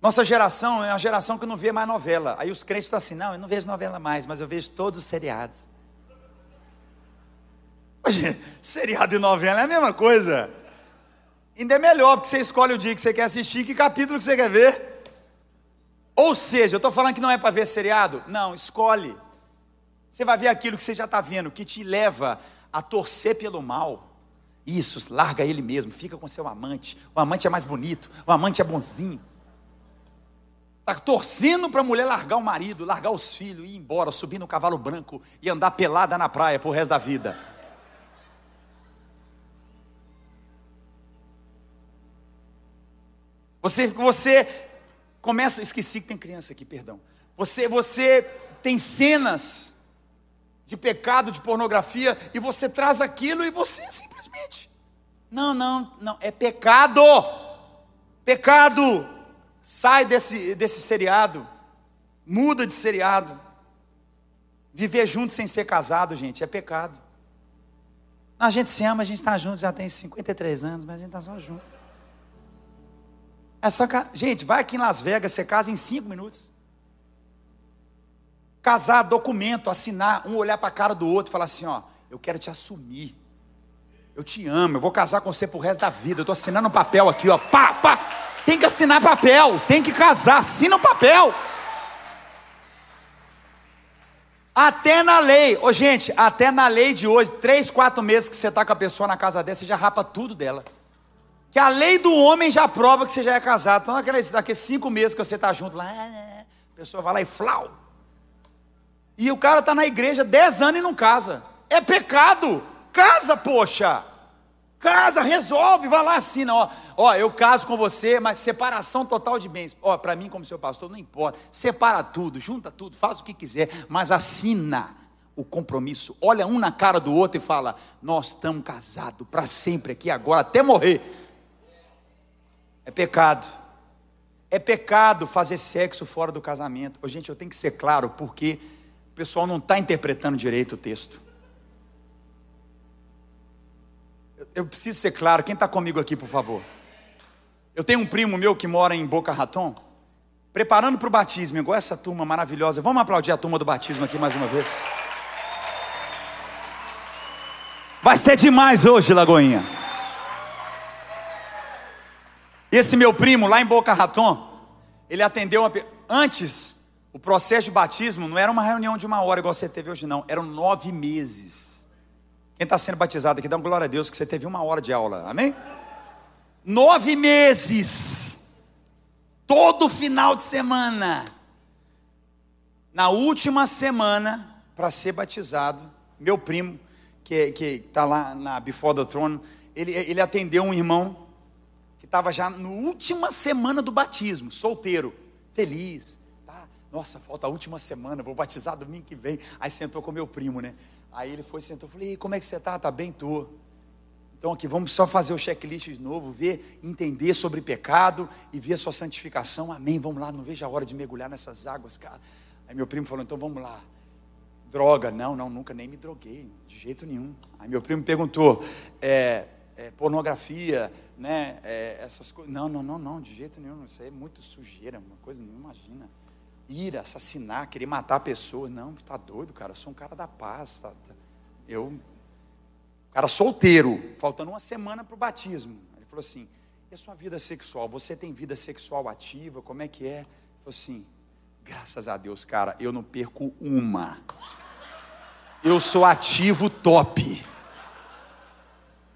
Nossa geração é uma geração que não vê mais novela. Aí os crentes estão assim: não, eu não vejo novela mais, mas eu vejo todos os seriados. Gente, seriado e novela é a mesma coisa. Ainda é melhor, porque você escolhe o dia que você quer assistir, que capítulo que você quer ver. Ou seja, eu estou falando que não é para ver seriado? Não, escolhe. Você vai ver aquilo que você já está vendo, que te leva a torcer pelo mal. Isso, larga ele mesmo, fica com seu amante. O amante é mais bonito, o amante é bonzinho. Está torcendo para a mulher largar o marido, largar os filhos, ir embora, subir no cavalo branco e andar pelada na praia o resto da vida. Você, você começa, esqueci que tem criança aqui, perdão. Você, você tem cenas de pecado, de pornografia, e você traz aquilo e você simplesmente. Não, não, não, é pecado. Pecado. Sai desse, desse seriado. Muda de seriado. Viver junto sem ser casado, gente, é pecado. A gente se ama, a gente está junto, já tem 53 anos, mas a gente está só junto. É só. Gente, vai aqui em Las Vegas, você casa em cinco minutos. Casar, documento, assinar, um olhar para a cara do outro e falar assim: ó, eu quero te assumir. Eu te amo, eu vou casar com você pro resto da vida. Eu estou assinando um papel aqui, ó. Pá, pá. Tem que assinar papel, tem que casar, assina um papel. Até na lei, ô gente, até na lei de hoje, três, quatro meses que você está com a pessoa na casa dessa, você já rapa tudo dela. Que a lei do homem já prova que você já é casado. Então, naqueles, naqueles cinco meses que você está junto lá, a pessoa vai lá e flau. E o cara está na igreja dez anos e não casa. É pecado. Casa, poxa. Casa, resolve, vai lá, assina. Ó, ó, eu caso com você, mas separação total de bens. Ó, para mim, como seu pastor, não importa. Separa tudo, junta tudo, faz o que quiser, mas assina o compromisso. Olha um na cara do outro e fala: Nós estamos casados para sempre aqui agora, até morrer. É pecado. É pecado fazer sexo fora do casamento. Oh, gente, eu tenho que ser claro, porque o pessoal não está interpretando direito o texto. Eu, preciso ser claro. Quem está comigo aqui, por favor? Eu tenho um primo meu que mora em Boca Raton, preparando para o batismo, igual essa turma maravilhosa. Vamos aplaudir a turma do batismo aqui mais uma vez. Vai ser demais hoje, Lagoinha. Esse meu primo, lá em Boca Raton, ele atendeu uma. Antes, o processo de batismo não era uma reunião de uma hora igual você teve hoje, não. Eram nove meses. Quem está sendo batizado aqui, dá uma glória a Deus que você teve uma hora de aula, amém? Nove meses. Todo final de semana. Na última semana, para ser batizado, meu primo, que está lá na Before the Throne, ele, ele atendeu um irmão estava já na última semana do batismo, solteiro, feliz. Tá? Nossa, falta a última semana, vou batizar domingo que vem. Aí sentou com meu primo, né? Aí ele foi, sentou, falei, como é que você tá? Tá bem? Tô. Então aqui vamos só fazer o checklist de novo, ver, entender sobre pecado e ver a sua santificação. Amém. Vamos lá, não vejo a hora de mergulhar nessas águas, cara. Aí meu primo falou, então vamos lá. Droga, não, não, nunca nem me droguei, de jeito nenhum. Aí meu primo perguntou, é, é, pornografia, né? É, essas coisas. Não, não, não, não, de jeito nenhum. Isso aí é muito sujeira, uma coisa não imagina. Ir, assassinar, querer matar pessoas. Não, tá doido, cara. Eu sou um cara da paz. Tá, tá. Eu, cara solteiro, faltando uma semana para o batismo. Ele falou assim: e a sua vida sexual? Você tem vida sexual ativa? Como é que é? Ele falou assim: graças a Deus, cara, eu não perco uma. Eu sou ativo top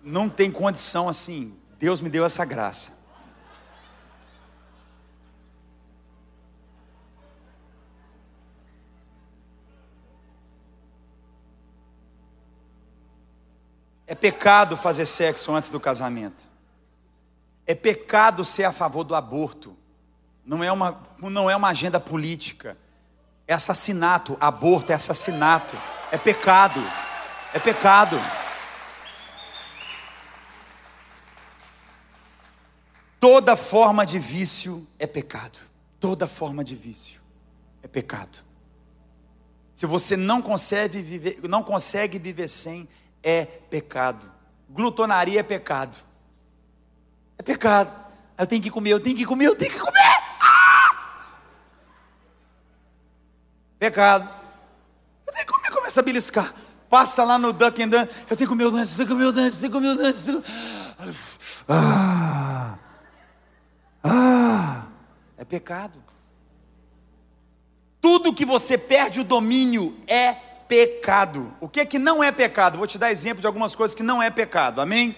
não tem condição assim. Deus me deu essa graça. É pecado fazer sexo antes do casamento. É pecado ser a favor do aborto. Não é uma, não é uma agenda política. É assassinato. Aborto é assassinato. É pecado. É pecado. Toda forma de vício é pecado. Toda forma de vício é pecado. Se você não consegue viver, não consegue viver sem, é pecado. Glutonaria é pecado. É pecado. Eu tenho que comer, eu tenho que comer, eu tenho que comer. Ah! Pecado. Eu tenho que comer, começa a beliscar. Passa lá no Dunkin' Donuts, eu tenho que comer o Donuts, eu tenho que comer o Donuts, eu tenho que comer o Donuts. Ah! Ah! É pecado. Tudo que você perde o domínio é pecado. O que é que não é pecado? Vou te dar exemplo de algumas coisas que não é pecado. Amém?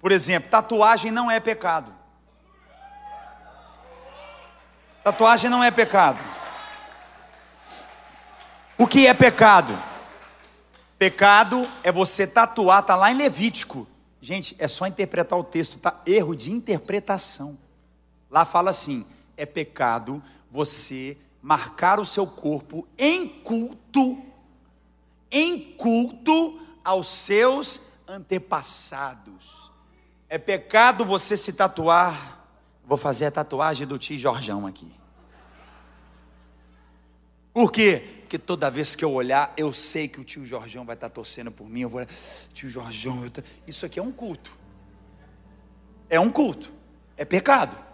Por exemplo, tatuagem não é pecado. Tatuagem não é pecado. O que é pecado? Pecado é você tatuar, tá lá em Levítico. Gente, é só interpretar o texto, tá? Erro de interpretação. Lá fala assim: é pecado você marcar o seu corpo em culto, em culto aos seus antepassados. É pecado você se tatuar. Vou fazer a tatuagem do tio Jorjão aqui. Por quê? Porque toda vez que eu olhar, eu sei que o tio Jorjão vai estar torcendo por mim. Eu vou olhar, tio Jorjão, isso aqui é um culto. É um culto. É pecado.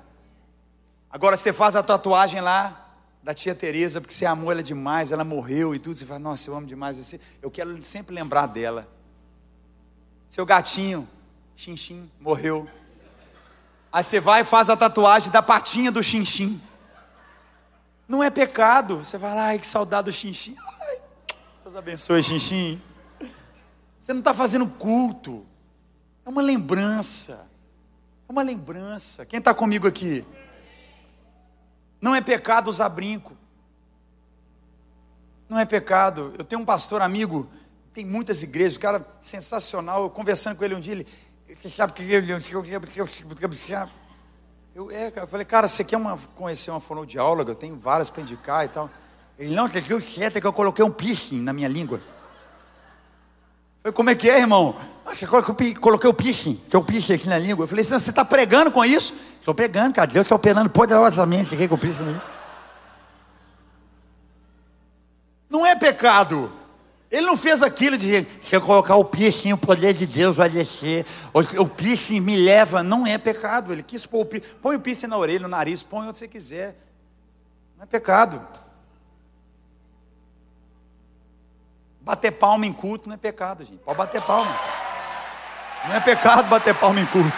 Agora você faz a tatuagem lá, da tia Teresa, porque você amou ela demais, ela morreu e tudo, você fala, nossa, eu amo demais assim. Eu quero sempre lembrar dela. Seu gatinho, Xinxim, morreu. Aí você vai e faz a tatuagem da patinha do Xinxim. Não é pecado. Você vai lá, ai, que saudade do Xinxim. Deus abençoe, Xinxim. Você não está fazendo culto. É uma lembrança. É uma lembrança. Quem está comigo aqui? Não é pecado usar brinco. Não é pecado. Eu tenho um pastor amigo, tem muitas igrejas, um cara sensacional. Eu conversando com ele um dia, ele, você eu, é, eu falei, cara, você quer uma, conhecer uma fonoaudióloga? Eu tenho várias para indicar e tal. Ele, não, você viu certo que eu coloquei um piercing na minha língua. Eu falei, como é que é, irmão? Ah, você coloquei o piercing, que é o piercing aqui na língua. Eu falei, você está pregando com isso? Estou pegando, cara. Deus está operando poderosamente aqui com o piercing. Não é pecado. Ele não fez aquilo de se eu colocar o piercing, o poder de Deus vai descer. O piercing me leva. Não é pecado. Ele quis pôr o piercing. Põe o piercing na orelha, no nariz, põe onde você quiser. Não é pecado. Bater palma em culto não é pecado, gente. Pode bater palma. Não é pecado bater palma em culto.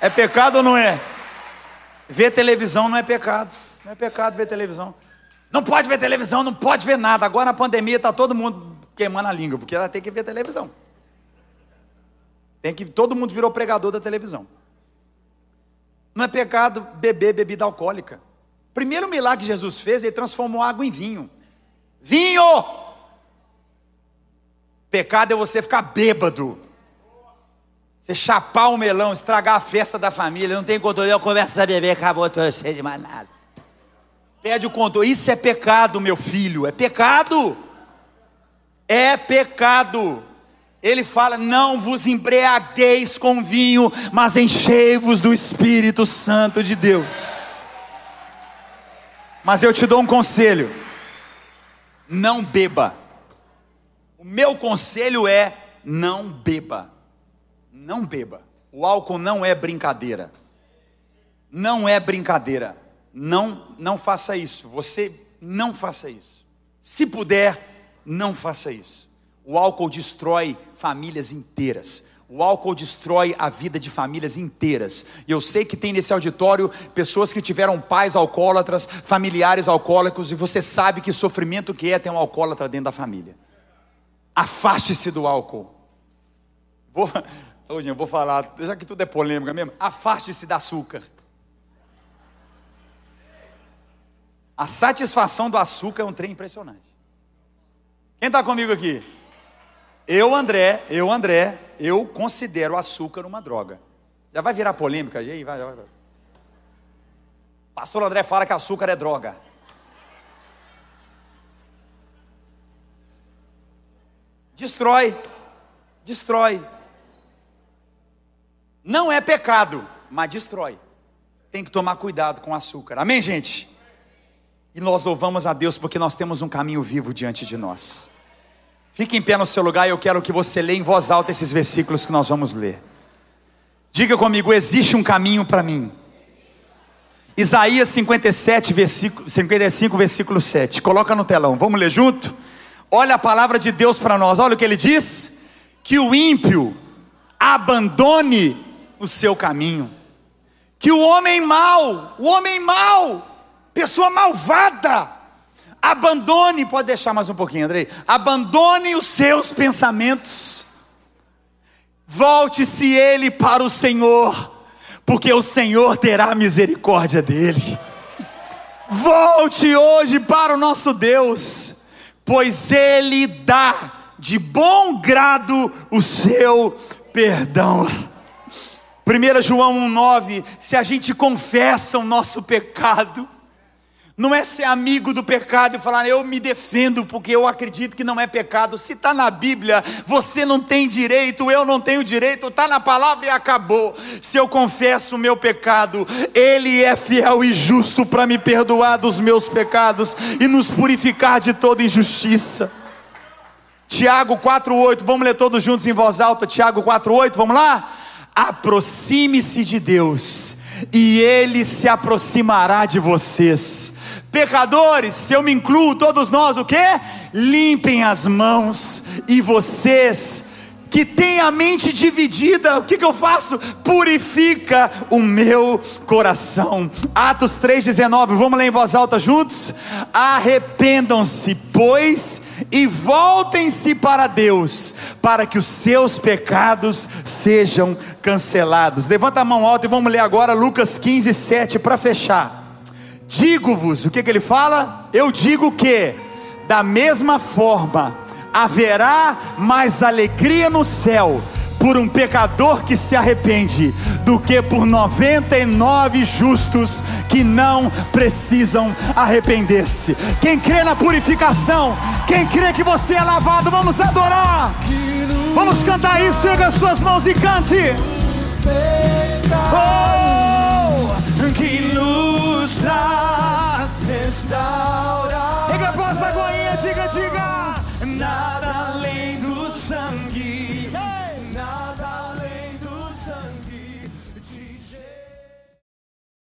É pecado ou não é? Ver televisão não é pecado. Não é pecado ver televisão. Não pode ver televisão, não pode ver nada. Agora na pandemia está todo mundo queimando a língua, porque ela tem que ver televisão. Tem que todo mundo virou pregador da televisão. Não é pecado beber bebida alcoólica. Primeiro milagre que Jesus fez, ele transformou água em vinho. Vinho! Pecado é você ficar bêbado. Você chapar o melão, estragar a festa da família, não tem controle, eu começo a beber, acabou, estou cheio de mais nada. Pede o controle. Isso é pecado, meu filho. É pecado. É pecado. Ele fala: Não vos embriagueis com vinho, mas enchei-vos do Espírito Santo de Deus. Mas eu te dou um conselho: não beba. O meu conselho é: não beba. Não beba. O álcool não é brincadeira. Não é brincadeira. Não, não faça isso. Você não faça isso. Se puder, não faça isso. O álcool destrói famílias inteiras. O álcool destrói a vida de famílias inteiras. E eu sei que tem nesse auditório pessoas que tiveram pais alcoólatras, familiares alcoólicos, e você sabe que sofrimento que é ter um alcoólatra dentro da família. Afaste-se do álcool. Vou, hoje eu vou falar, já que tudo é polêmica mesmo, afaste-se da açúcar. A satisfação do açúcar é um trem impressionante. Quem está comigo aqui? Eu, André, eu, André, eu considero o açúcar uma droga. Já vai virar polêmica aí? Vai, vai, vai. Pastor André fala que açúcar é droga. Destrói, destrói. Não é pecado, mas destrói. Tem que tomar cuidado com o açúcar. Amém, gente? E nós louvamos a Deus porque nós temos um caminho vivo diante de nós. Fique em pé no seu lugar e eu quero que você leia em voz alta esses versículos que nós vamos ler. Diga comigo: existe um caminho para mim. Isaías 57, versículo, 55, versículo 7. Coloca no telão, vamos ler junto? Olha a palavra de Deus para nós, olha o que ele diz: que o ímpio abandone o seu caminho, que o homem mau, o homem mau, pessoa malvada, abandone, pode deixar mais um pouquinho, Andrei, abandone os seus pensamentos, volte-se ele para o Senhor, porque o Senhor terá misericórdia dele. Volte hoje para o nosso Deus, pois Ele dá de bom grado o seu perdão. 1 João 1,9: se a gente confessa o nosso pecado, não é ser amigo do pecado e falar, eu me defendo porque eu acredito que não é pecado. Se está na Bíblia, você não tem direito, eu não tenho direito, está na palavra e acabou. Se eu confesso o meu pecado, Ele é fiel e justo para me perdoar dos meus pecados e nos purificar de toda injustiça. Tiago 4,8, vamos ler todos juntos em voz alta. Tiago 4,8, vamos lá? Aproxime-se de Deus, e Ele se aproximará de vocês. Pecadores, se eu me incluo, todos nós, o que? Limpem as mãos, e vocês que têm a mente dividida, o que, que eu faço? Purifica o meu coração. Atos 3,19, vamos ler em voz alta juntos? Arrependam-se, pois, e voltem-se para Deus, para que os seus pecados sejam cancelados. Levanta a mão alta e vamos ler agora Lucas 15, 7 para fechar. Digo-vos, o que, que ele fala? Eu digo que, da mesma forma, haverá mais alegria no céu por um pecador que se arrepende do que por 99 justos que não precisam arrepender-se. Quem crê na purificação, quem crê que você é lavado, vamos adorar. Vamos cantar isso, erga as suas mãos e cante. Oh, restaurar.